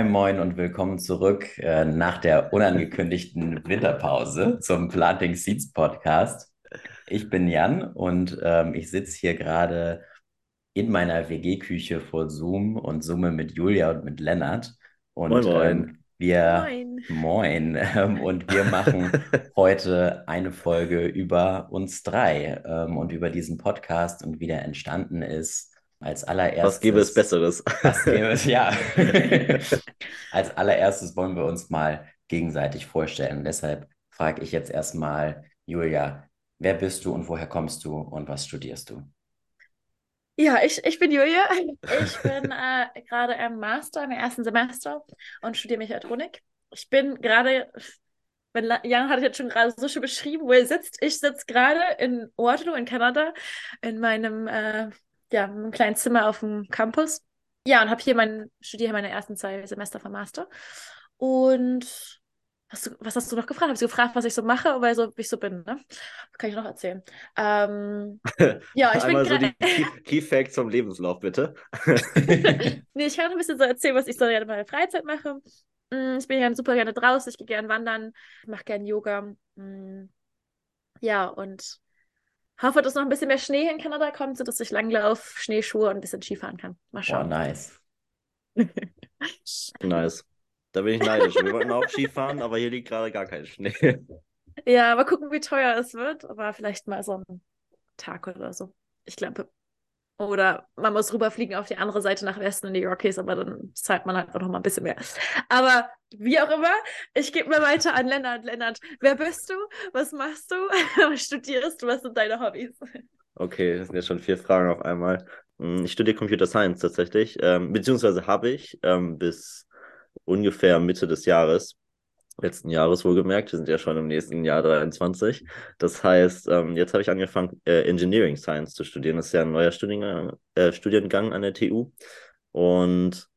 Moin, moin und willkommen zurück äh, nach der unangekündigten Winterpause zum Planting Seeds Podcast. Ich bin Jan und ähm, ich sitze hier gerade in meiner WG-Küche vor Zoom und zoome mit Julia und mit Lennart. Und Moin, moin. Ähm, wir, Moin. moin, ähm, und wir machen heute eine Folge über uns drei ähm, und über diesen Podcast und wie der entstanden ist. Als allererstes. Was gäbe es Besseres? Was gäbe es, ja. Als allererstes wollen wir uns mal gegenseitig vorstellen. Deshalb frage ich jetzt erstmal, Julia, wer bist du und woher kommst du und was studierst du? Ja, ich, ich bin Julia. Ich bin äh, gerade im Master, im ersten Semester und studiere Mechatronik. Ich bin gerade, wenn Jan hat es jetzt schon gerade so schön beschrieben, wo er sitzt. Ich sitze gerade in Waterloo in Kanada in meinem, äh, ja, in einem kleinen Zimmer auf dem Campus. Ja, und habe hier mein, studiere hier meine ersten zwei Semester vom Master. Und hast du, was hast du noch gefragt? Hast du gefragt, was ich so mache oder so, wie ich so bin, ne? Kann ich noch erzählen. Ähm, ja, ich bin Einmal so gerade. die Key, Key Facts vom Lebenslauf, bitte. Nee, ich kann noch ein bisschen so erzählen, was ich so in meiner Freizeit mache. Mm, Ich bin gerne super gerne draußen, ich gehe gerne wandern, mache gerne Yoga. Mm, Ja, und hoffe, dass noch ein bisschen mehr Schnee in Kanada kommt, sodass ich Langlauf, Schneeschuhe und ein bisschen Skifahren kann. Mal Oh, schauen. nice. Nice. Da bin ich neidisch. Wir wollten auch Skifahren, aber hier liegt gerade gar kein Schnee. Ja, mal gucken, wie teuer es wird, aber vielleicht mal so einen Tag oder so. Ich glaube. Oder man muss rüberfliegen auf die andere Seite nach Westen in die Rockies, aber dann zahlt man halt auch noch mal ein bisschen mehr. Aber wie auch immer, ich gebe mal weiter an Lennart. Lennart, wer bist du? Was machst du? Was studierst du? Was sind deine Hobbys? Okay, das sind jetzt schon vier Fragen auf einmal. Hm, Ich studiere Computer Science tatsächlich, ähm, beziehungsweise habe ich ähm, bis ungefähr Mitte des Jahres, letzten Jahres wohlgemerkt, wir sind ja schon im nächsten Jahr 23. Das heißt, ähm, jetzt habe ich angefangen, äh, Engineering Science zu studieren. Das ist ja ein neuer Studiengang, äh, Studiengang an der TU. Und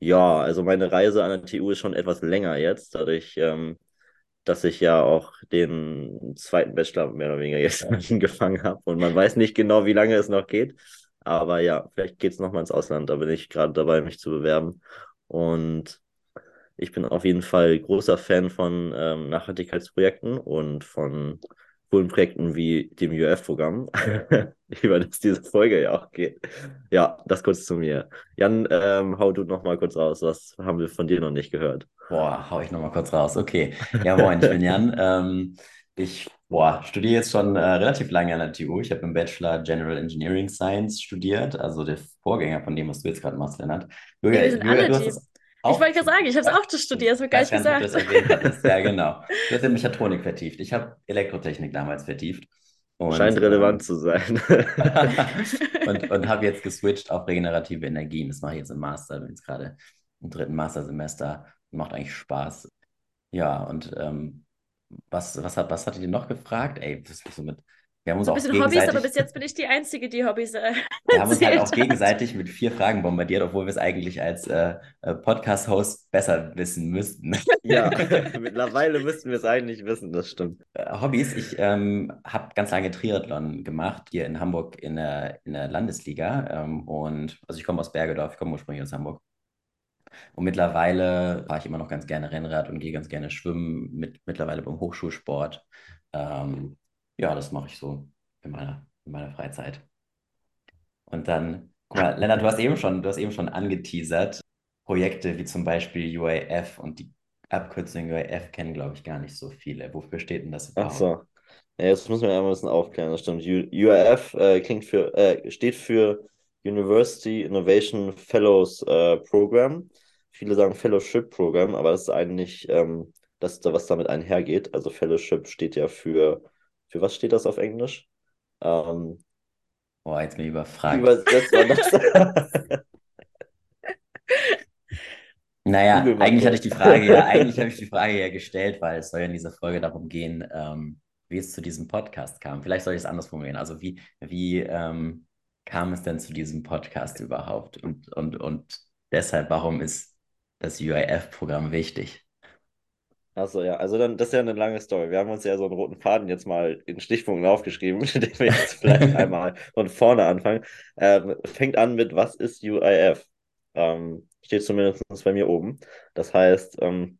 ja, also meine Reise an der TU ist schon etwas länger jetzt, dadurch, ähm, dass ich ja auch den zweiten Bachelor mehr oder weniger jetzt angefangen habe. Und man weiß nicht genau, wie lange es noch geht. Aber ja, vielleicht geht es nochmal ins Ausland. Da bin ich gerade dabei, mich zu bewerben. Und ich bin auf jeden Fall großer Fan von ähm, Nachhaltigkeitsprojekten und von coolen Projekten wie dem UF-Programm, über das diese Folge ja auch geht. Ja, das kurz zu mir. Jan, ähm, hau du noch mal kurz raus. Was haben wir von dir noch nicht gehört? Boah, hau ich nochmal kurz raus. Okay. Ja, moin, ich bin Jan. Ähm, ich boah, studiere jetzt schon äh, relativ lange an der TU. Ich habe im Bachelor General Engineering Science studiert, also der Vorgänger von dem, was du jetzt gerade machst, Lennart. Julia, Ja, wir sind Julia, alle du hast Team. Es Ich auch wollte gerade sagen, ich habe es auch studiert, das wird gar nicht gesagt. du das erwähnt. Ja, genau. Du hast ja Mechatronik vertieft. Ich habe Elektrotechnik damals vertieft. Und, Scheint relevant ähm, zu sein. und, und habe jetzt geswitcht auf regenerative Energien. Das mache ich jetzt im Master, bin jetzt gerade im dritten Mastersemester. Macht eigentlich Spaß. Ja, und ähm, was, was, hat, was hattet ihr noch gefragt? Ey, das ist so mit. Wir haben uns So ein auch bisschen Hobbys, aber gegenseitig, bis jetzt bin ich die Einzige, die Hobbys äh, wir haben uns halt auch hat. gegenseitig mit vier Fragen bombardiert, obwohl wir es eigentlich als äh, äh, Podcast-Host besser wissen müssten. Ja, mittlerweile müssten wir es eigentlich wissen, das stimmt. Äh, Hobbys, ich ähm, habe ganz lange Triathlon gemacht, hier in Hamburg in der, in der Landesliga. Ähm, und also ich komme aus Bergedorf, ich komme ursprünglich aus Hamburg. Und mittlerweile fahre ich immer noch ganz gerne Rennrad und gehe ganz gerne schwimmen, mit, mittlerweile beim Hochschulsport. Ähm, ja, das mache ich so in meiner, in meiner Freizeit. Und dann, guck mal, Lennart, du hast eben schon, du hast eben schon angeteasert, Projekte wie zum Beispiel UAF und die Abkürzung UAF kennen, glaube ich, gar nicht so viele. Wofür steht denn das Ach überhaupt? so. Ja, jetzt müssen wir einmal ein bisschen aufklären, das stimmt. U URF äh, klingt für, äh, steht für University Innovation Fellows äh, Program. Viele sagen Fellowship Program, aber das ist eigentlich ähm, das, was damit einhergeht. Also Fellowship steht ja für, für was steht das auf Englisch? Ähm, Boah, jetzt bin ich überfragt. übersetzt man das? Naja, eigentlich hatte ich die Frage ja, eigentlich habe ich die Frage ja gestellt, weil es soll ja in dieser Folge darum gehen, ähm, wie es zu diesem Podcast kam. Vielleicht soll ich es anders formulieren. Also wie, wie ähm, kam es denn zu diesem Podcast überhaupt? Und, und, und deshalb, warum ist das UIF-Programm wichtig? Achso, ja, also dann, das ist ja eine lange Story. Wir haben uns ja so einen roten Faden jetzt mal in Stichpunkten aufgeschrieben, den wir jetzt vielleicht einmal von vorne anfangen. Ähm, fängt an mit, was ist UIF? Ähm, Steht zumindest bei mir oben. Das heißt, ähm,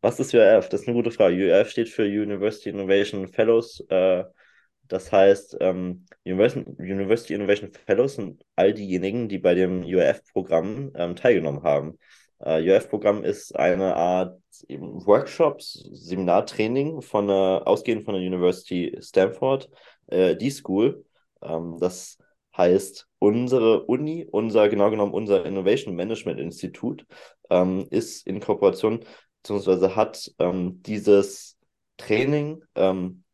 was ist UF? Das ist eine gute Frage. UF steht für University Innovation Fellows. Äh, das heißt, ähm, University Innovation Fellows sind all diejenigen, die bei dem UF-Programm ähm, teilgenommen haben. Äh, UF-Programm ist eine Art Workshops, Seminartraining von der, ausgehend von der University Stanford, äh, die School. Ähm, das heißt, unsere Uni, unser, genau genommen unser Innovation Management Institut, ähm, ist in Kooperation, beziehungsweise hat ähm, dieses Training ähm,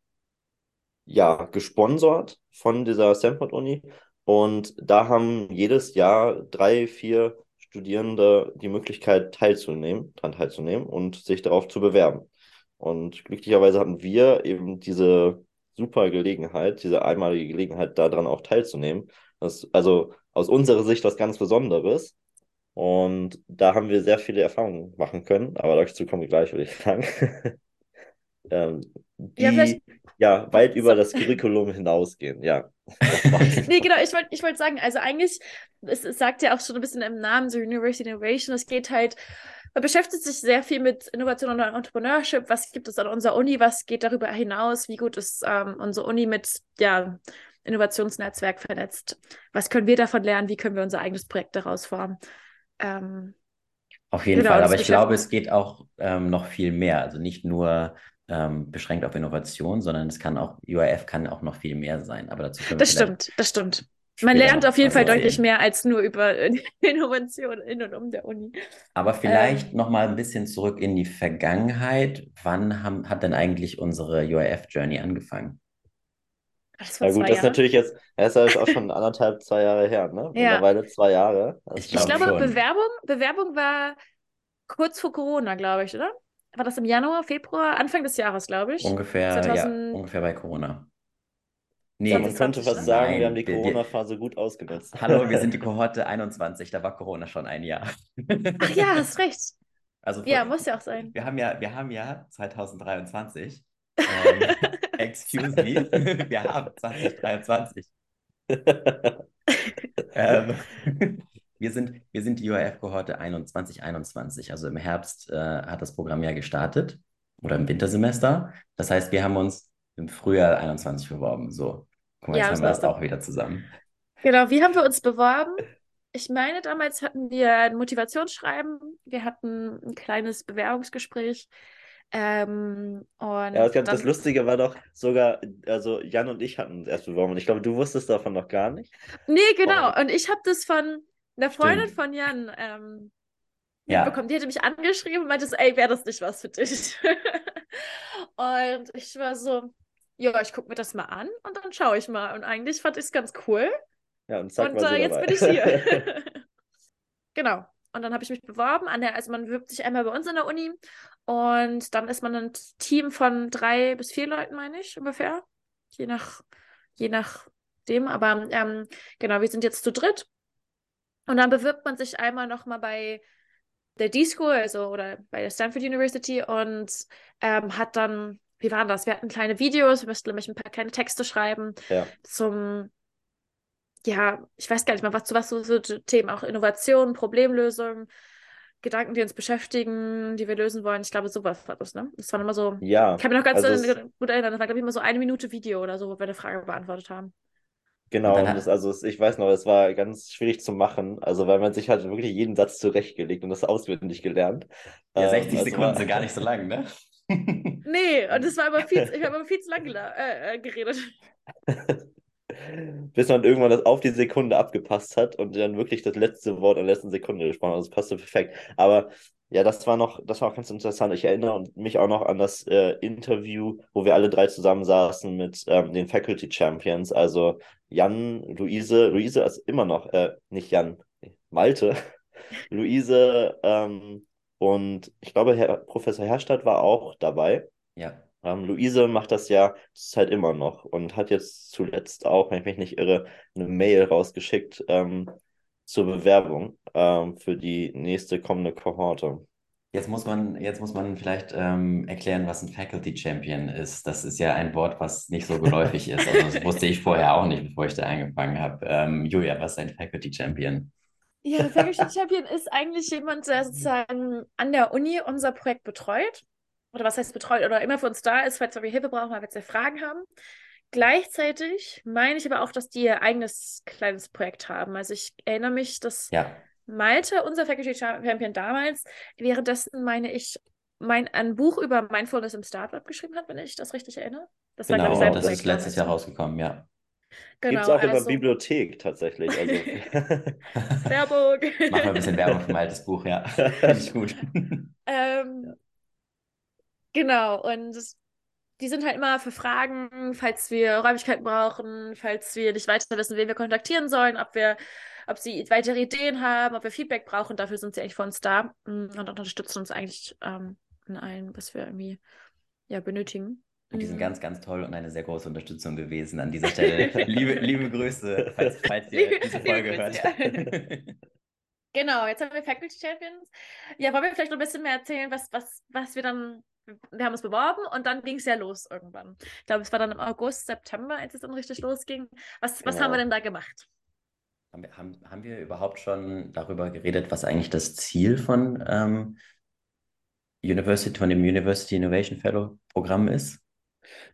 ja, gesponsert von dieser Stanford-Uni. Und da haben jedes Jahr drei, vier Studierende die Möglichkeit teilzunehmen, daran teilzunehmen und sich darauf zu bewerben. Und glücklicherweise hatten wir eben diese super Gelegenheit, diese einmalige Gelegenheit, daran auch teilzunehmen. Das ist also aus unserer Sicht was ganz Besonderes. Und da haben wir sehr viele Erfahrungen machen können, aber dazu kommen wir gleich, würde ich sagen. ähm, die ja, ja weit über das Curriculum hinausgehen, ja. nee, genau, ich wollte ich wollt sagen, also eigentlich, es, es, sagt ja auch schon ein bisschen im Namen, so University Innovation, es geht halt, man beschäftigt sich sehr viel mit Innovation und Entrepreneurship, was gibt es an unserer Uni, was geht darüber hinaus, wie gut ist ähm, unsere Uni mit, ja, Innovationsnetzwerk vernetzt, was können wir davon lernen, wie können wir unser eigenes Projekt daraus formen. Ähm, auf jeden genau, Fall, aber ich glaube, es geht auch ähm, noch viel mehr. Also nicht nur ähm, beschränkt auf Innovation, sondern es kann auch, UIF kann auch noch viel mehr sein. Aber dazu das stimmt, das stimmt. Man lernt auf jeden Fall deutlich mehr als nur über Innovation in und um der Uni. Aber vielleicht ähm, noch mal ein bisschen zurück in die Vergangenheit. Wann haben, hat denn eigentlich unsere UIF-Journey angefangen? Das ja gut, das ist natürlich jetzt, das ist auch schon anderthalb, zwei Jahre her, ne? Ja. Mittlerweile zwei Jahre. Ich, glaub ich glaube, Bewerbung, Bewerbung war kurz vor Corona, glaube ich, oder? War das im Januar, Februar, Anfang des Jahres, glaube ich. Ungefähr, 2000... ja, ungefähr bei Corona. Nee, man könnte fast sagen, Nein, wir haben die Corona-Phase gut ausgenutzt. Hallo, wir sind die Kohorte 21, da war Corona schon ein Jahr. Ach ja, hast recht. Also ja, muss ja auch sein. Wir haben ja, wir haben ja 2023. Ähm, excuse me, wir haben 2023. ähm, wir sind, wir sind die UAF-Kohorte 2021. Also im Herbst äh, hat das Programm ja gestartet oder im Wintersemester. Das heißt, wir haben uns im Frühjahr 21 beworben. So, guck mal, jetzt haben wir das auch wieder zusammen. Genau, wie haben wir uns beworben? Ich meine, damals hatten wir ein Motivationsschreiben, wir hatten ein kleines Bewerbungsgespräch. Ähm, und ja, das, dann... das Lustige war doch sogar, also Jan und ich hatten es erst beworben und ich glaube, du wusstest davon noch gar nicht. Nee, genau. Und, und ich habe das von, eine Freundin von Jan ähm, ja. bekommen. Die hatte mich angeschrieben und meinte ey, wäre das nicht was für dich? und ich war so, ja, ich gucke mir das mal an und dann schaue ich mal. Und eigentlich fand ich es ganz cool. Ja, und, zack, und äh, jetzt bin ich hier. genau. Und dann habe ich mich beworben an der, also man bewirbt sich einmal bei uns in der Uni und dann ist man ein Team von drei bis vier Leuten, meine ich, ungefähr. Je nach, je nachdem. Aber ähm, genau, wir sind jetzt zu dritt und dann bewirbt man sich einmal nochmal bei der D-School, also oder bei der Stanford University und ähm, hat dann, wie waren das? Wir hatten kleine Videos, wir mussten nämlich ein paar kleine Texte schreiben ja. zum, ja, ich weiß gar nicht mal, was zu was so, so Themen, auch Innovation, Problemlösung, Gedanken, die uns beschäftigen, die wir lösen wollen. Ich glaube, sowas war das, ne? Das war immer so. Ja. Ich kann mich noch ganz also gut erinnern, das war, glaube ich, immer so eine Minute Video oder so, wo wir eine Frage beantwortet haben. Genau, und das, also ich weiß noch, es war ganz schwierig zu machen, also weil man sich halt wirklich jeden Satz zurechtgelegt und das auswendig gelernt. Ja, 60 ähm, also Sekunden war... sind gar nicht so lang, ne? nee, und es war aber viel, ich habe aber viel zu lang äh, äh, geredet. Bis man irgendwann das auf die Sekunde abgepasst hat und dann wirklich das letzte Wort in der letzten Sekunde gesprochen hat. Das passte perfekt. Aber ja, das war noch, das war auch ganz interessant. Ich erinnere mich auch noch an das äh, Interview, wo wir alle drei zusammensaßen mit ähm, den Faculty Champions, also Jan, Luise, Luise ist immer noch, äh, nicht Jan, Malte, Luise ähm, und ich glaube, Herr Professor Herstadt war auch dabei. Ja. Ähm, Luise macht das ja zurzeit immer noch und hat jetzt zuletzt auch, wenn ich mich nicht irre, eine Mail rausgeschickt, ähm, zur Bewerbung ähm, für die nächste kommende Kohorte. Jetzt muss man, jetzt muss man vielleicht ähm, erklären, was ein Faculty Champion ist. Das ist ja ein Wort, was nicht so geläufig ist. Also das wusste ich vorher auch nicht, bevor ich da angefangen habe. Ähm, Julia, was ist ein Faculty Champion? Ja, der Faculty Champion ist eigentlich jemand, der sozusagen an der Uni unser Projekt betreut. Oder was heißt betreut? Oder immer für uns da ist, falls wir Hilfe brauchen, weil wir jetzt Fragen haben. Gleichzeitig meine ich aber auch, dass die ihr eigenes kleines Projekt haben. Also ich erinnere mich, dass Ja, Malte, unser Faculty Champion damals, währenddessen meine ich, mein, ein Buch über Mindfulness im Startup geschrieben hat, wenn ich das richtig erinnere. Das war, glaube ich, genau. sein Das Projekt ist letztes. Jahr rausgekommen, ja. Gibt es Genau, auch in der also Bibliothek tatsächlich. Also, Werbung. Machen wir ein bisschen Werbung für mein altes Buch, ja. Finde ich gut. Ähm, genau, und die sind halt immer für Fragen, falls wir Räumlichkeiten brauchen, falls wir nicht weiter wissen, wen wir kontaktieren sollen, ob wir, ob sie weitere Ideen haben, ob wir Feedback brauchen. Dafür sind sie eigentlich für uns da mm, und unterstützen uns eigentlich ähm, in allem, was wir irgendwie ja, benötigen. Und die sind Mm. ganz, ganz toll und eine sehr große Unterstützung gewesen an dieser Stelle. Liebe, liebe Grüße, falls, falls ihr Liebe- diese Folge hört. Genau, jetzt haben wir Faculty Champions. Ja, wollen wir vielleicht noch ein bisschen mehr erzählen, was, was, was wir dann. Wir haben uns beworben und dann ging es ja los irgendwann. Ich glaube, es war dann im August, September, als es dann richtig losging. Was, was haben wir Genau. denn da gemacht? Haben wir, haben, haben wir überhaupt schon darüber geredet, was eigentlich das Ziel von ähm, University, von dem University Innovation Fellow Programm ist?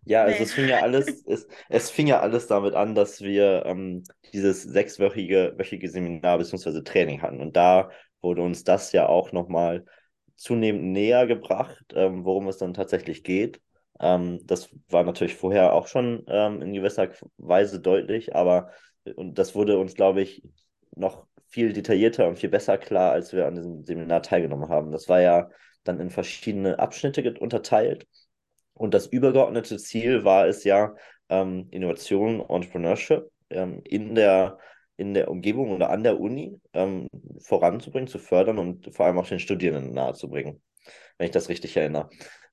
Ja, also Nee. es fing ja alles, es, es fing ja alles damit an, dass wir ähm, dieses sechswöchige wöchige Seminar bzw. Training hatten. Und da wurde uns das ja auch nochmal zunehmend näher gebracht, ähm, worum es dann tatsächlich geht. Ähm, das war natürlich vorher auch schon ähm, in gewisser Weise deutlich, aber und das wurde uns, glaube ich, noch viel detaillierter und viel besser klar, als wir an diesem Seminar teilgenommen haben. Das war ja dann in verschiedene Abschnitte unterteilt. Und das übergeordnete Ziel war es ja, ähm, Innovation, Entrepreneurship ähm, in der, in der Umgebung oder an der Uni ähm, voranzubringen, zu fördern und vor allem auch den Studierenden nahezubringen, wenn ich das richtig erinnere.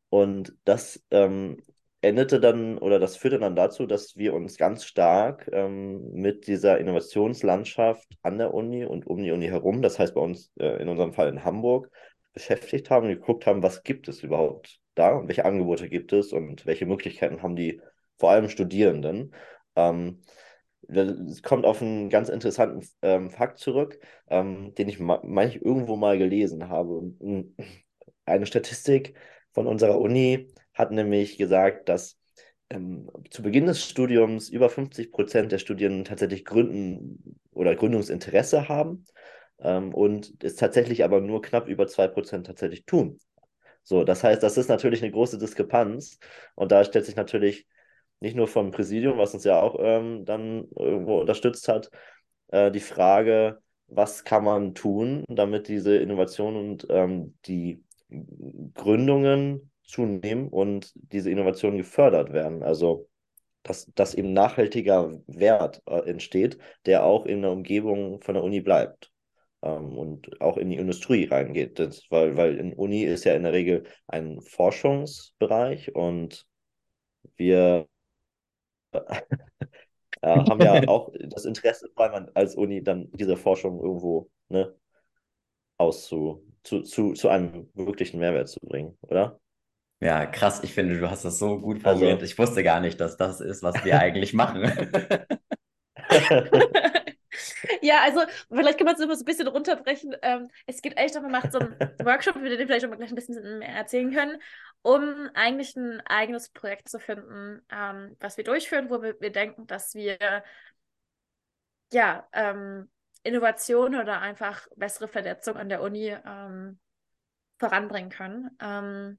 Und das ähm, endete dann oder das führte dann dazu, dass wir uns ganz stark ähm, mit dieser Innovationslandschaft an der Uni und um die Uni herum, das heißt bei uns äh, in unserem Fall in Hamburg, beschäftigt haben und geguckt haben, was gibt es überhaupt da und welche Angebote gibt es und welche Möglichkeiten haben die vor allem Studierenden. Ähm, es kommt auf einen ganz interessanten ähm, Fakt zurück, ähm, den ich ma- meine ich irgendwo mal gelesen habe. Mm, Eine Statistik von unserer Uni hat nämlich gesagt, dass ähm, zu Beginn des Studiums über 50 Prozent der Studierenden tatsächlich Gründen oder Gründungsinteresse haben ähm, und es tatsächlich aber nur knapp über 2 Prozent tatsächlich tun. So, das heißt, das ist natürlich eine große Diskrepanz und da stellt sich natürlich nicht nur vom Präsidium, was uns ja auch ähm, dann irgendwo unterstützt hat, äh, die Frage, was kann man tun, damit diese Innovation und ähm, die Gründungen zunehmen und diese Innovationen gefördert werden. Also, dass, dass eben nachhaltiger Wert äh, entsteht, der auch in der Umgebung von der Uni bleibt ähm, und auch in die Industrie reingeht. Das, weil, weil in Uni ist ja in der Regel ein Forschungsbereich und wir haben ja auch das Interesse, weil man als Uni dann diese Forschung irgendwo ne, auszu, zu, zu, zu einem wirklichen Mehrwert zu bringen, oder? Ja, krass. Ich finde, du hast das so gut Also- formuliert. Ich wusste gar nicht, dass das ist, was wir eigentlich machen. Ja, also vielleicht kann man es immer so ein bisschen runterbrechen. Ähm, es geht echt darum, man macht so einen Workshop, über den wir vielleicht auch mal gleich ein bisschen mehr erzählen können, um eigentlich ein eigenes Projekt zu finden, ähm, was wir durchführen, wo wir, wir denken, dass wir ja ähm, Innovation oder einfach bessere Vernetzung an der Uni ähm, voranbringen können. Ähm,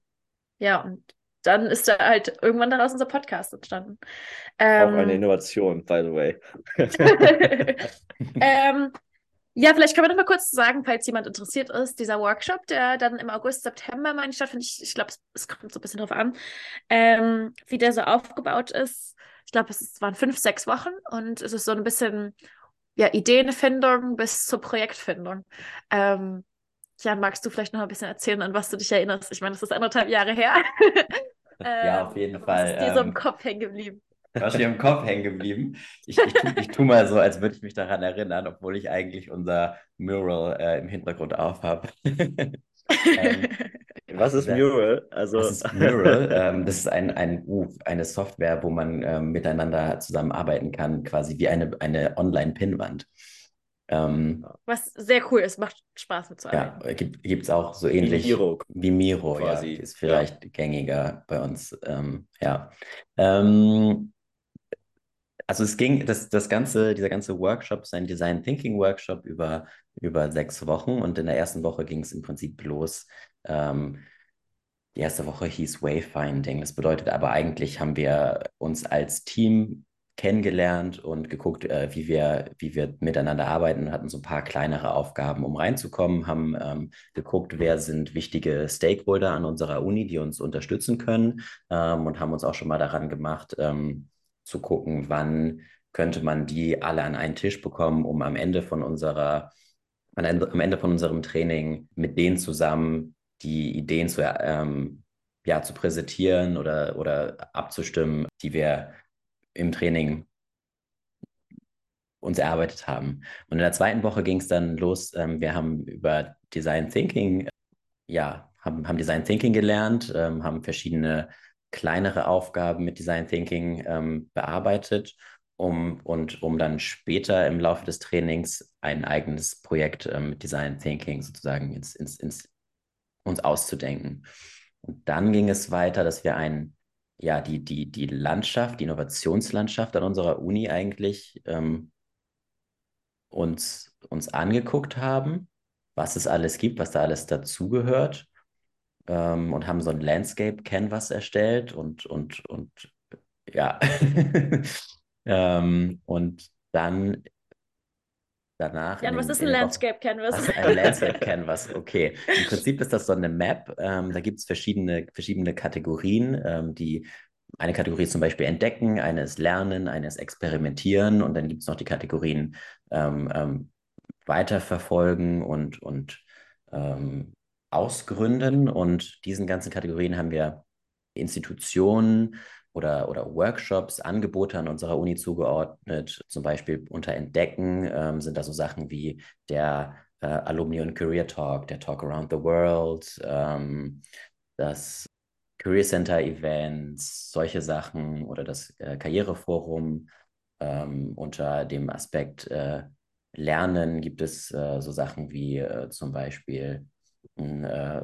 ja, und dann ist da halt irgendwann daraus unser Podcast entstanden. Auch eine Ähm, Innovation, by the way. ähm, ja, vielleicht können wir noch mal kurz sagen, falls jemand interessiert ist, dieser Workshop, der dann im August, September, meine ich, stattfindet. Ich, ich glaube, es, kommt so ein bisschen drauf an, ähm, wie der so aufgebaut ist. Ich glaube, es waren fünf, sechs Wochen und es ist so ein bisschen ja, Ideenfindung bis zur Projektfindung. Ähm, Jan, magst du vielleicht noch ein bisschen erzählen, an was du dich erinnerst? Ich meine, das ist anderthalb Jahre her. Ja, Ähm, auf jeden Fall, Was ist dir so im ähm, Kopf hängen geblieben? Was mir im Kopf hängen geblieben. Ich, ich, tu, ich tu mal so, als würde ich mich daran erinnern, obwohl ich eigentlich unser Mural äh, im Hintergrund aufhabe. Ähm, Was ist Ja. Mural? Also, Das ist Mural. Ähm, das ist ein, ein, uh, eine Software, wo man ähm, miteinander zusammenarbeiten kann, quasi wie eine, eine Online-Pinnwand. Ähm, Was sehr cool ist, macht Spaß mit zu ja, gibt es auch so ähnlich Miro wie Miro, ja, quasi. ist vielleicht gängiger bei uns. Ähm, ja. Ähm, also es ging, das, das ganze, dieser ganze Workshop ist ein Design Thinking Workshop über, über sechs Wochen und in der ersten Woche ging es im Prinzip los. Ähm, die erste Woche hieß Wayfinding. Das bedeutet aber eigentlich haben wir uns als Team kennengelernt und geguckt, äh, wie wir, wie wir miteinander arbeiten hatten so ein paar kleinere Aufgaben, um reinzukommen, haben ähm, geguckt, wer sind wichtige Stakeholder an unserer Uni, die uns unterstützen können ähm, und haben uns auch schon mal daran gemacht, ähm, zu gucken, wann könnte man die alle an einen Tisch bekommen, um am Ende von unserer, am Ende von unserem Training mit denen zusammen die Ideen zu, ähm, ja, zu präsentieren oder, oder abzustimmen, die wir im Training uns erarbeitet haben. Und in der zweiten Woche ging es dann los. Ähm, wir haben über Design Thinking, ja, haben, haben Design Thinking gelernt, ähm, haben verschiedene kleinere Aufgaben mit Design Thinking ähm, bearbeitet, um, und um dann später im Laufe des Trainings ein eigenes Projekt ähm, mit Design Thinking sozusagen ins, ins, ins, uns auszudenken. Und dann ging es weiter, dass wir ein, ja, die, die, die Landschaft, die Innovationslandschaft an unserer Uni eigentlich ähm, uns, uns angeguckt haben, was es alles gibt, was da alles dazugehört ähm, und haben so ein Landscape Canvas erstellt und, und, und ja. ähm, und dann danach. Jan, was ist ein Landscape Canvas? Was ist ein Landscape Canvas? Okay. Im Prinzip ist das so eine Map. Ähm, da gibt es verschiedene, verschiedene Kategorien, ähm, die eine Kategorie ist zum Beispiel Entdecken, eine ist Lernen, eine ist Experimentieren und dann gibt es noch die Kategorien ähm, ähm, Weiterverfolgen und, und ähm, Ausgründen. Und diesen ganzen Kategorien haben wir Institutionen oder, oder Workshops, Angebote an unserer Uni zugeordnet. Zum Beispiel unter Entdecken ähm, sind da so Sachen wie der äh, Alumni und Career Talk, der Talk Around the World, ähm, das Career Center Events, solche Sachen oder das äh, Karriereforum. Ähm, unter dem Aspekt äh, Lernen gibt es äh, so Sachen wie äh, zum Beispiel, äh,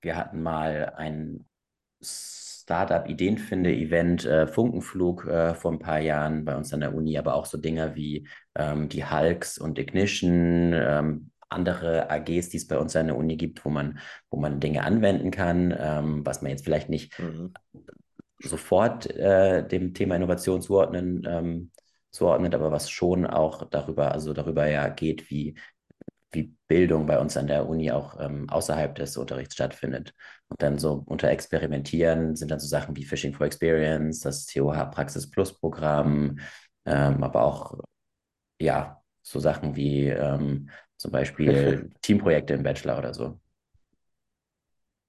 wir hatten mal ein Startup-Ideenfinde-Event, äh, Funkenflug äh, vor ein paar Jahren bei uns an der Uni, aber auch so Dinge wie ähm, die Hulks und Ignition, ähm, andere AGs, die es bei uns an der Uni gibt, wo man, wo man Dinge anwenden kann, ähm, was man jetzt vielleicht nicht mhm. sofort äh, dem Thema Innovation zuordnen, ähm, zuordnet, aber was schon auch darüber, also darüber ja geht, wie, wie Bildung bei uns an der Uni auch ähm, außerhalb des Unterrichts stattfindet. Und dann so unter Experimentieren sind dann so Sachen wie Fishing for Experience, das TOH Praxis Plus Programm, ähm, aber auch ja, so Sachen wie ähm, zum Beispiel Teamprojekte im Bachelor oder so.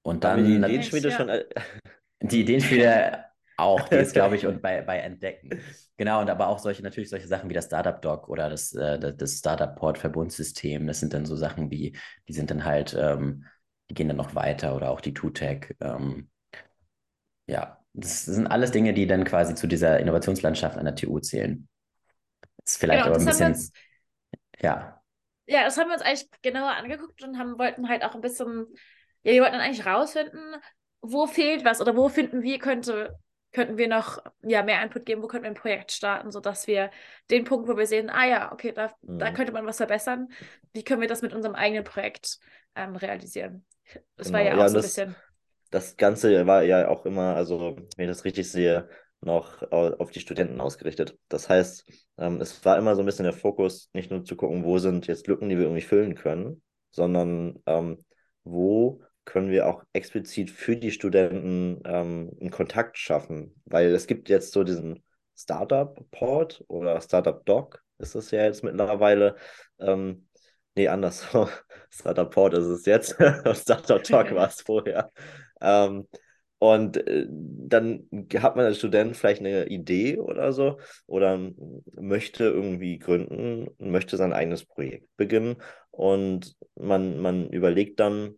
Und dann die Ideenschmiede ja. schon. Die Ideenschmiede auch, die ist, glaube ich, und bei, bei Entdecken. Genau, und aber auch solche, natürlich solche Sachen wie das Startup Doc oder das, äh, das Startup Port Verbundsystem. Das sind dann so Sachen wie, die sind dann halt, ähm, die gehen dann noch weiter oder auch die TUTEC. Ähm, ja, das sind alles Dinge, die dann quasi zu dieser Innovationslandschaft an der TU zählen. Das ist vielleicht genau, aber ein bisschen, ja. Ja, das haben wir uns eigentlich genauer angeguckt und haben, wollten halt auch ein bisschen, ja, wir wollten dann eigentlich rausfinden, wo fehlt was oder wo finden wir, könnte, könnten wir noch ja, mehr Input geben, wo könnten wir ein Projekt starten, sodass wir den Punkt, wo wir sehen, ah ja, okay, da, mhm. da könnte man was verbessern, wie können wir das mit unserem eigenen Projekt ähm, realisieren. Das genau. war ja auch ja, so ein bisschen. Das Ganze war ja auch immer, also wenn ich das richtig sehe, noch auf die Studenten ausgerichtet. Das heißt, ähm, es war immer so ein bisschen der Fokus, nicht nur zu gucken, wo sind jetzt Lücken, die wir irgendwie füllen können, sondern ähm, wo können wir auch explizit für die Studenten ähm, einen Kontakt schaffen. Weil es gibt jetzt so diesen Startup-Port oder Startup-Doc, ist es ja jetzt mittlerweile. Ähm, nee, anders. Startup-Port ist es jetzt. Startup-Talk war es vorher. Ähm, und äh, dann hat man als Student vielleicht eine Idee oder so oder möchte irgendwie gründen, möchte sein eigenes Projekt beginnen und man, man überlegt dann,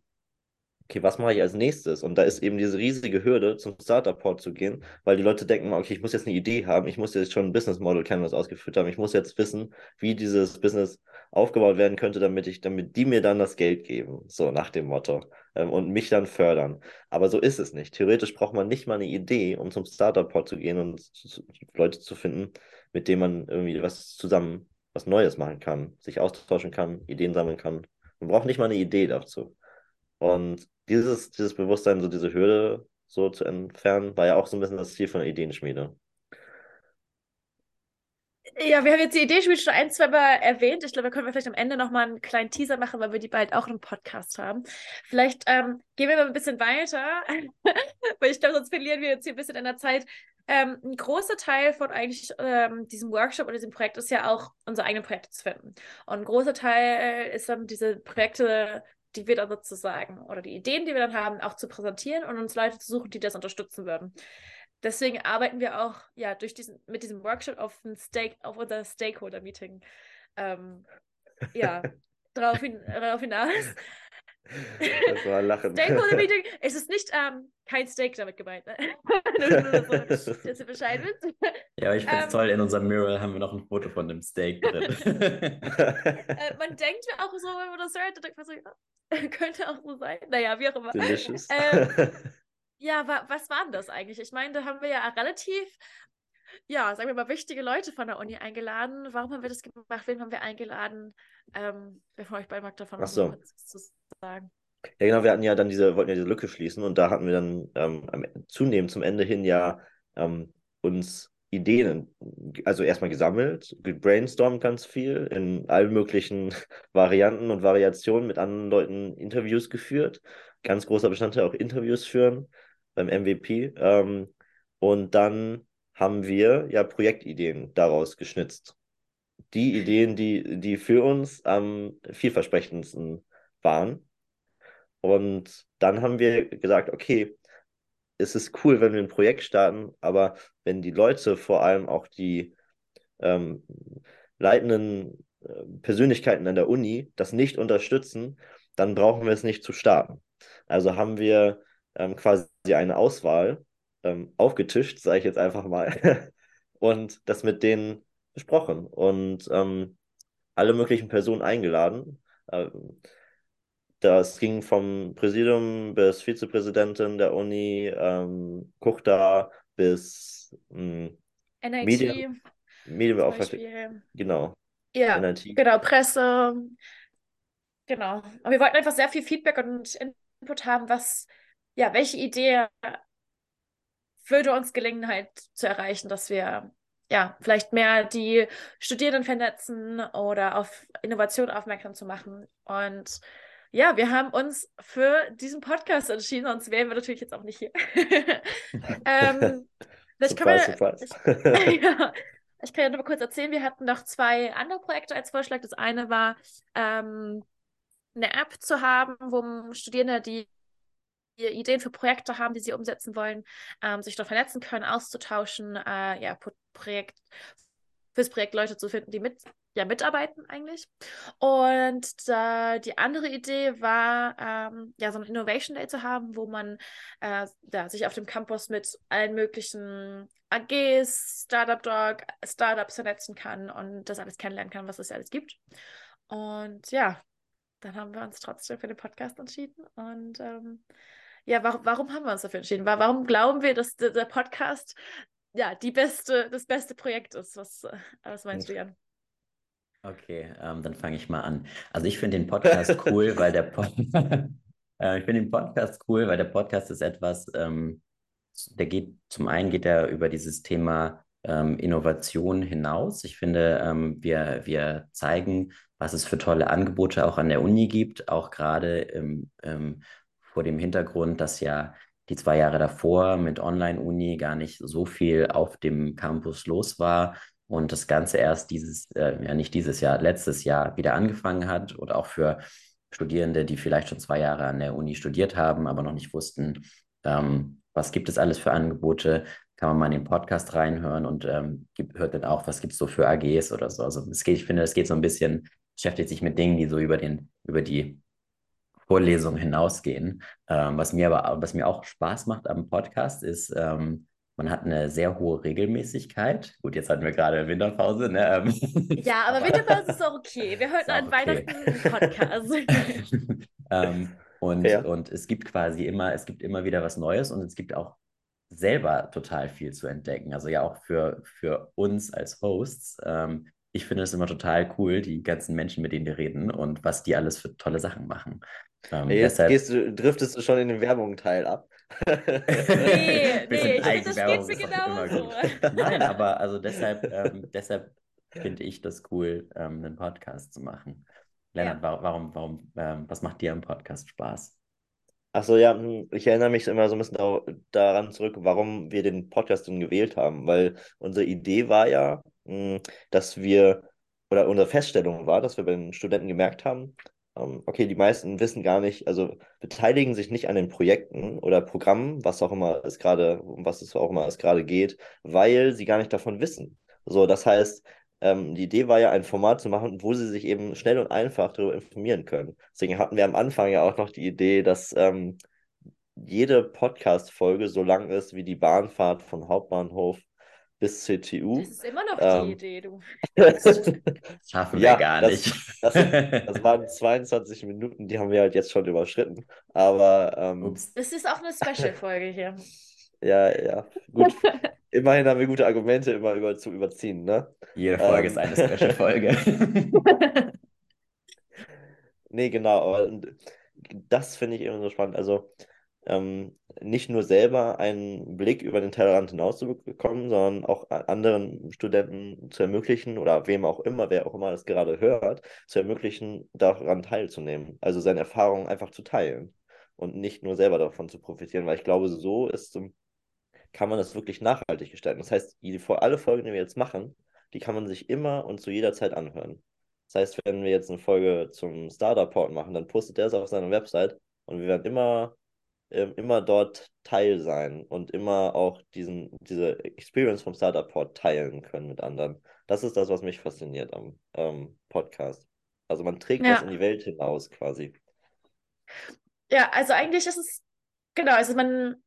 okay, was mache ich als nächstes? Und da ist eben diese riesige Hürde, zum Startup-Port zu gehen, weil die Leute denken, okay, ich muss jetzt eine Idee haben, ich muss jetzt schon ein Business Model was ausgeführt haben, ich muss jetzt wissen, wie dieses Business aufgebaut werden könnte, damit ich, damit die mir dann das Geld geben, so nach dem Motto, ähm, und mich dann fördern. Aber so ist es nicht. Theoretisch braucht man nicht mal eine Idee, um zum Startup-Port zu gehen und Leute zu finden, mit denen man irgendwie was zusammen, was Neues machen kann, sich austauschen kann, Ideen sammeln kann. Man braucht nicht mal eine Idee dazu. Und dieses, dieses Bewusstsein, so diese Hürde so zu entfernen, war ja auch so ein bisschen das Ziel von der Ideenschmiede. Ja, wir haben jetzt die Ideenschmiede schon ein, zwei Mal erwähnt. Ich glaube, da können wir vielleicht am Ende nochmal einen kleinen Teaser machen, weil wir die bald auch im Podcast haben. Vielleicht ähm, gehen wir mal ein bisschen weiter, weil ich glaube, sonst verlieren wir jetzt hier ein bisschen in der Zeit. Ähm, ein großer Teil von eigentlich ähm, diesem Workshop oder diesem Projekt ist ja auch, unsere eigenen Projekte zu finden. Und ein großer Teil ist dann, diese Projekte die wir dann sozusagen oder die Ideen, die wir dann haben, auch zu präsentieren und uns Leute zu suchen, die das unterstützen würden. Deswegen arbeiten wir auch ja durch diesen mit diesem Workshop auf Stake auf unser Stakeholder Meeting ähm, ja darauf, hin, darauf hinaus. Das war Lachen. Stakeholder Meeting, es ist nicht ähm, kein Steak damit gemeint, ne? nur, so, dass ihr Bescheid wisst. Ja, aber ich finde es ähm, toll, in unserem Mural haben wir noch ein Foto von dem Steak drin. äh, man denkt auch so, wenn man das hört, denkt man so, ja, könnte auch so sein. Naja, wie auch immer. Delicious. Ähm, ja, wa was war denn das eigentlich? Ich meine, da haben wir ja relativ ja, sagen wir mal, wichtige Leute von der Uni eingeladen. Warum haben wir das gemacht? Wen haben wir eingeladen? Ähm, bevor ich bei mag davon Ach so. Sagen. Ja, genau, wir hatten ja dann diese, wollten ja diese Lücke schließen und da hatten wir dann ähm, zunehmend zum Ende hin ja ähm, uns Ideen, also erstmal gesammelt, gebrainstormt ganz viel, in allen möglichen Varianten und Variationen mit anderen Leuten Interviews geführt. Ganz großer Bestandteil auch Interviews führen beim MVP. Ähm, und dann haben wir ja Projektideen daraus geschnitzt. Die Ideen, die, die für uns am vielversprechendsten waren. Und dann haben wir gesagt, okay, es ist cool, wenn wir ein Projekt starten, aber wenn die Leute, vor allem auch die ähm, leitenden äh, Persönlichkeiten an der Uni, das nicht unterstützen, dann brauchen wir es nicht zu starten. Also haben wir ähm, quasi eine Auswahl ähm, aufgetischt, sage ich jetzt einfach mal, und das mit denen besprochen und ähm, alle möglichen Personen eingeladen. Das ging vom Präsidium bis Vizepräsidentin der Uni, ähm, Kuchta bis ähm, NIT. Medien, Medienbeauftragte. Genau. Ja, NIT. genau, Presse. Genau. Und wir wollten einfach sehr viel Feedback und Input haben, was, ja, welche Idee würde uns gelingen, halt zu erreichen, dass wir ja, vielleicht mehr die Studierenden vernetzen oder auf Innovation aufmerksam zu machen. Und ja, wir haben uns für diesen Podcast entschieden, sonst wären wir natürlich jetzt auch nicht hier. ähm, vielleicht surprise, wir, surprise. Ich, ja, ich kann ja nur mal kurz erzählen, wir hatten noch zwei andere Projekte als Vorschlag. Das eine war, ähm, eine App zu haben, wo Studierende, die Ideen für Projekte haben, die sie umsetzen wollen, ähm, sich dort vernetzen können, auszutauschen, äh, ja, Projekt, fürs Projekt Leute zu finden, die mit ja, mitarbeiten eigentlich. Und äh, die andere Idee war, ähm, ja, so ein Innovation Day zu haben, wo man äh, ja, sich auf dem Campus mit allen möglichen AGs, Startup Dog, Startups vernetzen kann und das alles kennenlernen kann, was es alles gibt. Und ja, dann haben wir uns trotzdem für den Podcast entschieden. Und ähm, ja, warum, warum haben wir uns dafür entschieden? Warum glauben wir, dass der Podcast ja die beste, das beste Projekt ist? Was, äh, was meinst du, Jan? Okay, ähm, dann fange ich mal an. Also ich finde den Podcast cool, weil der Pod äh, ich finde den Podcast cool, weil der Podcast ist etwas, ähm, der geht, zum einen geht er über dieses Thema ähm, Innovation hinaus. Ich finde, ähm, wir, wir zeigen, was es für tolle Angebote auch an der Uni gibt, auch gerade vor dem Hintergrund, dass ja die zwei Jahre davor mit Online-Uni gar nicht so viel auf dem Campus los war und das Ganze erst dieses, äh, ja nicht dieses Jahr, letztes Jahr wieder angefangen hat oder auch für Studierende, die vielleicht schon zwei Jahre an der Uni studiert haben, aber noch nicht wussten, ähm, was gibt es alles für Angebote, kann man mal in den Podcast reinhören und ähm, gibt, hört dann auch, was gibt es so für AGs oder so. Also es geht, ich finde, es geht so ein bisschen, beschäftigt sich mit Dingen, die so über den, über die Vorlesungen hinausgehen. Ähm, was mir aber, was mir auch Spaß macht am Podcast ist, ähm, man hat eine sehr hohe Regelmäßigkeit. Gut, jetzt hatten wir gerade Winterpause, ne? Ähm, ja, aber, Winterpause ist auch okay. Wir hören an okay. Weihnachten Podcast. ähm, und, ja. und es gibt quasi immer, es gibt immer wieder was Neues und es gibt auch selber total viel zu entdecken. Also ja auch für, für uns als Hosts. Ähm, ich finde es immer total cool, die ganzen Menschen, mit denen wir reden und was die alles für tolle Sachen machen. Ähm, Jetzt deshalb... gehst du, driftest du schon in den Werbung-Teil ab. Nee, nee, ich finde, das geht mir genauso. Nein, aber also deshalb, ähm, deshalb finde ich das cool, ähm, einen Podcast zu machen. Lennart, ja. warum, warum, ähm, was macht dir am Podcast Spaß? Achso, ja, hm, ich erinnere mich immer so ein bisschen da, daran zurück, warum wir den Podcast dann gewählt haben, weil unsere Idee war ja, hm, dass wir, oder unsere Feststellung war, dass wir bei den Studenten gemerkt haben, okay, die meisten wissen gar nicht, also beteiligen sich nicht an den Projekten oder Programmen, was auch immer es gerade, um was es auch immer es gerade geht, weil sie gar nicht davon wissen. So, das heißt, ähm, die Idee war ja, ein Format zu machen, wo sie sich eben schnell und einfach darüber informieren können. Deswegen hatten wir am Anfang ja auch noch die Idee, dass ähm, jede Podcast-Folge so lang ist wie die Bahnfahrt von Hauptbahnhof bis CTU. Das ist immer noch ähm, die Idee, du. Das schaffen wir ja, gar nicht. Das, das, das, waren 22 Minuten, die haben wir halt jetzt schon überschritten. Aber. Ähm, das ist auch eine Special-Folge hier. Ja, ja. Gut. Immerhin haben wir gute Argumente, immer über, zu überziehen, ne? Jede Folge ähm, ist eine Special-Folge. nee, genau. Aber das finde ich eben so spannend. Also, ähm, nicht nur selber einen Blick über den Tellerrand hinaus zu bekommen, sondern auch anderen Studenten zu ermöglichen oder wem auch immer, wer auch immer das gerade hört, zu ermöglichen, daran teilzunehmen. Also seine Erfahrungen einfach zu teilen und nicht nur selber davon zu profitieren, weil ich glaube, so ist, kann man das wirklich nachhaltig gestalten. Das heißt, alle Folgen, die wir jetzt machen, die kann man sich immer und zu jeder Zeit anhören. Das heißt, wenn wir jetzt eine Folge zum Startup-Port machen, dann postet der es auf seiner Website und wir werden immer ähm, immer dort Teil sein und immer auch diesen, diese Experience vom Startup Pod teilen können mit anderen. Das ist das, was mich fasziniert am ähm, Podcast. Also man trägt ja. das in die Welt hinaus quasi. Ja, also eigentlich ist es, genau, also man,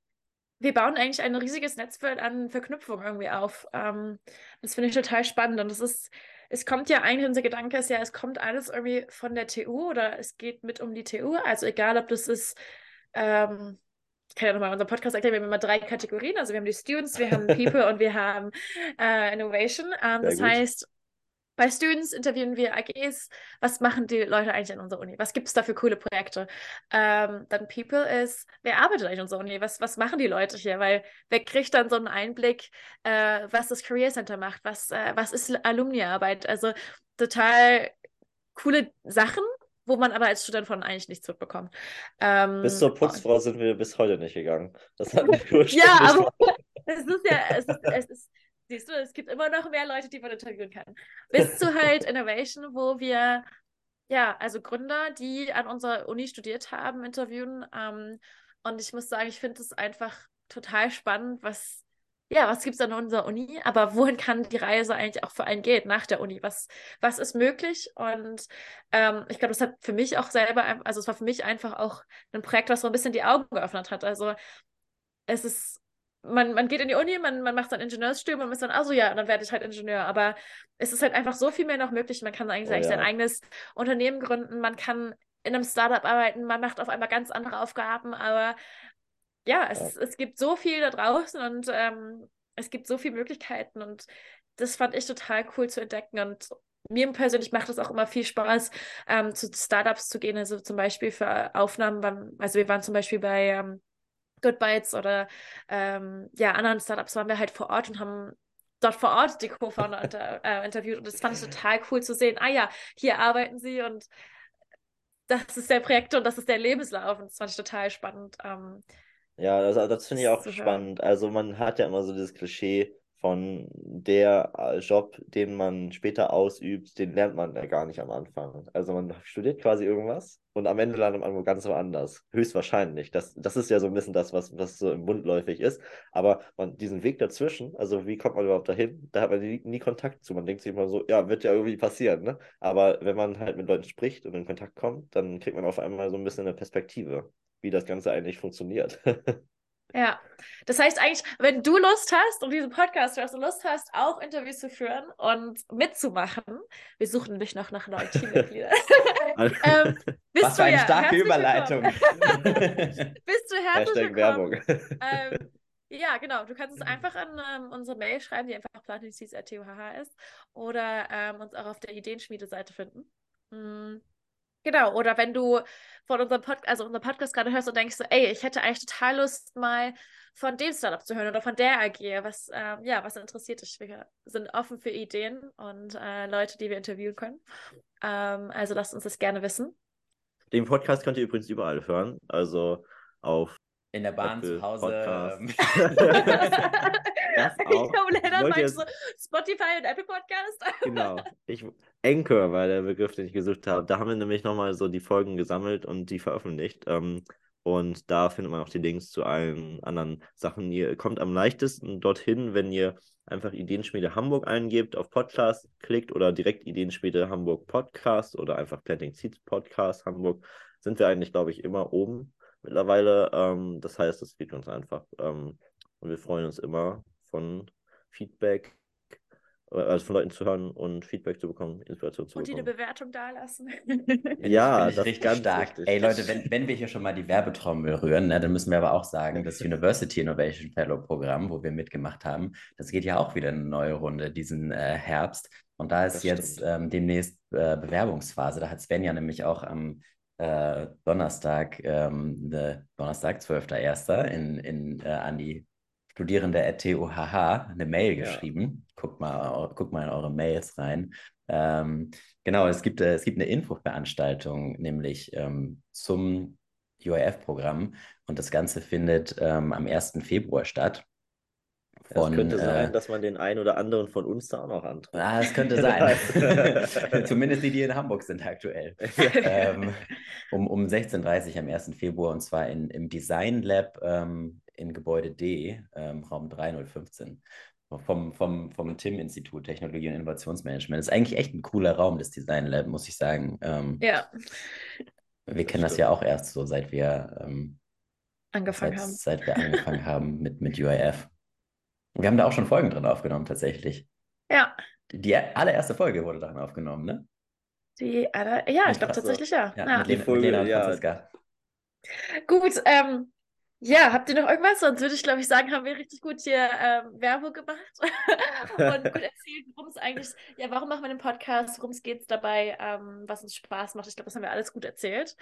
wir bauen eigentlich ein riesiges Netzwerk an Verknüpfungen irgendwie auf. Ähm, das finde ich total spannend und es ist, es kommt ja eigentlich, unser Gedanke ist ja, es kommt alles irgendwie von der TU oder es geht mit um die TU. Also egal, ob das ist ähm, ich kann ja nochmal unseren Podcast erklären, wir haben immer drei Kategorien. Also wir haben die Students, wir haben People und wir haben äh, Innovation. Ähm, das gut. heißt, bei Students interviewen wir AGs, was machen die Leute eigentlich an unserer Uni? Was gibt es da für coole Projekte? Ähm, dann People ist, wer arbeitet eigentlich an unserer Uni? Was, was machen die Leute hier? Weil wer kriegt dann so einen Einblick, äh, was das Career Center macht? Was, äh, was ist Alumni-Arbeit? Also total coole Sachen, wo man aber als Student von eigentlich nichts mitbekommt. Ähm, bis zur Putzfrau sind wir bis heute nicht gegangen. Das hat mich Ja, aber es ist ja, es ist, es ist, siehst du, es gibt immer noch mehr Leute, die man interviewen kann. Bis zu halt Innovation, wo wir ja, also Gründer, die an unserer Uni studiert haben, interviewen. Ähm, und ich muss sagen, ich finde es einfach total spannend, was ja, was gibt es an unserer Uni, aber wohin kann die Reise eigentlich auch für einen gehen nach der Uni? Was, was ist möglich? Und ähm, ich glaube, das hat für mich auch selber, also es war für mich einfach auch ein Projekt, was so ein bisschen die Augen geöffnet hat. Also es ist, man, man geht in die Uni, man, man macht sein Ingenieursstudium und ist dann, also ja, dann werde ich halt Ingenieur. Aber es ist halt einfach so viel mehr noch möglich. Man kann eigentlich, oh, ja. sein eigenes Unternehmen gründen, man kann in einem Startup arbeiten, man macht auf einmal ganz andere Aufgaben, aber ja, es, ja. es gibt so viel da draußen und ähm, es gibt so viele Möglichkeiten und das fand ich total cool zu entdecken und mir persönlich macht es auch immer viel Spaß, ähm, zu Startups zu gehen, also zum Beispiel für Aufnahmen, beim, also wir waren zum Beispiel bei ähm, Good Bites oder ähm, ja, anderen Startups waren wir halt vor Ort und haben dort vor Ort die Co-Founder inter, äh, interviewt und das fand ich total cool zu sehen. Ah ja, hier arbeiten sie und das ist der Projekt und das ist der Lebenslauf und das fand ich total spannend. Ähm, ja, das, das finde ich auch spannend. Also man hat ja immer so dieses Klischee von der äh, Job, den man später ausübt, den lernt man ja gar nicht am Anfang. Also man studiert quasi irgendwas und am Ende landet man ganz woanders. Höchstwahrscheinlich. Das, das ist ja so ein bisschen das, was, was so im Mund läufig ist. Aber man, diesen Weg dazwischen, also wie kommt man überhaupt dahin, da hat man nie, nie Kontakt zu. Man denkt sich immer so, ja, wird ja irgendwie passieren, ne? Aber wenn man halt mit Leuten spricht und in Kontakt kommt, dann kriegt man auf einmal so ein bisschen eine Perspektive, wie das Ganze eigentlich funktioniert. Ja, das heißt eigentlich, wenn du Lust hast und diesen Podcast hörst und Lust hast, auch Interviews zu führen und mitzumachen, wir suchen nämlich noch nach neuen Teammitgliedern. ähm, Was für eine ja starke Überleitung. bist du herzlich. Werbung. Ähm, ja, genau. Du kannst uns einfach an ähm, unsere Mail schreiben, die einfach platinicis.tuhh ist, oder ähm, uns auch auf der Ideenschmiede-Seite finden. Mhm. Genau, oder wenn du von unserem Podcast, also unserem Podcast gerade hörst und denkst so, ey, ich hätte eigentlich total Lust, mal von dem Startup zu hören oder von der AG, was, ähm, ja, was interessiert dich. Wir sind offen für Ideen und äh, Leute, die wir interviewen können. Ähm, also lasst uns das gerne wissen. Den Podcast könnt ihr übrigens überall hören, also auf in der Bahn Apple, zu Hause. Das auch. Ich glaube, Lennart meinst so Spotify und Apple Podcast. genau. Ich, Anchor war der Begriff, den ich gesucht habe. Da haben wir nämlich nochmal so die Folgen gesammelt und die veröffentlicht. Ähm, und da findet man auch die Links zu allen anderen Sachen. Ihr kommt am leichtesten dorthin, wenn ihr einfach Ideenschmiede Hamburg eingebt, auf Podcast klickt oder direkt Ideenschmiede Hamburg Podcast oder einfach Planting Seeds Podcast Hamburg. Sind wir eigentlich, glaube ich, immer oben mittlerweile. Ähm, das heißt, es geht uns einfach. Ähm, und wir freuen uns immer von Feedback, äh, also von Leuten zu hören und Feedback zu bekommen, Inspiration zu und bekommen. Und die eine Bewertung dalassen. ja, das, das ist ganz stark. Richtig. Ey Leute, wenn, wenn wir hier schon mal die Werbetrommel rühren, ne, dann müssen wir aber auch sagen, das University Innovation Fellow Programm, wo wir mitgemacht haben, das geht ja auch wieder eine neue Runde diesen äh, Herbst. Und da ist das jetzt ähm, demnächst äh, Bewerbungsphase. Da hat Svenja nämlich auch am äh, Donnerstag, ähm, Donnerstag, 12.01. in, in, äh, an die Studierende at TUHH eine Mail geschrieben. Ja. Guckt, mal, guckt mal in eure Mails rein. Ähm, genau, es gibt, äh, es gibt eine Infoveranstaltung, nämlich ähm, zum UIF-Programm. Und das Ganze findet ähm, am 1. Februar statt. Von, es könnte sein, äh, dass man den einen oder anderen von uns da auch noch antrifft. Ah, es könnte sein. Zumindest die, die in Hamburg sind aktuell. ähm, um, um 16.30 Uhr am 1. Februar und zwar in, im Design Lab ähm, in Gebäude D, ähm, Raum 3015. Vom, vom, vom TIM-Institut Technologie und Innovationsmanagement. Das ist eigentlich echt ein cooler Raum, das Design Lab, muss ich sagen. Ähm, ja. Wir kennen das ja auch erst so, seit wir ähm, angefangen seit, haben. Seit wir angefangen haben mit, mit UIF. Wir haben da auch schon Folgen drin aufgenommen, tatsächlich. Ja. Die, die allererste Folge wurde darin aufgenommen, ne? Die aller, ja, ich glaube tatsächlich ja. ja, ja. Mit, Lena, Folge, mit Lena und ja. Franziska. Gut, ähm, ja, habt ihr noch irgendwas? Sonst würde ich, glaube ich, sagen, haben wir richtig gut hier ähm, Werbung gemacht und gut erzählt, worum es eigentlich, ja, warum machen wir den Podcast, worum es geht dabei, ähm, was uns Spaß macht. Ich glaube, das haben wir alles gut erzählt.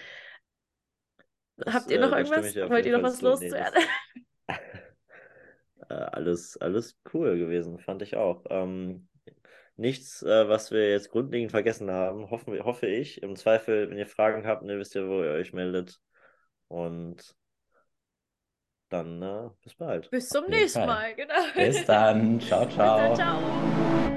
Das, habt ihr noch äh, irgendwas? Wollt ihr noch was loszuwerden? äh, alles, alles cool gewesen, fand ich auch. Ähm, nichts, äh, was wir jetzt grundlegend vergessen haben, hoffen, hoffe ich. Im Zweifel, wenn ihr Fragen habt, ne, wisst ihr, wo ihr euch meldet. Und dann äh, bis bald. Bis zum nächsten Mal, genau. Bis dann. Ciao, ciao. Bis dann, ciao.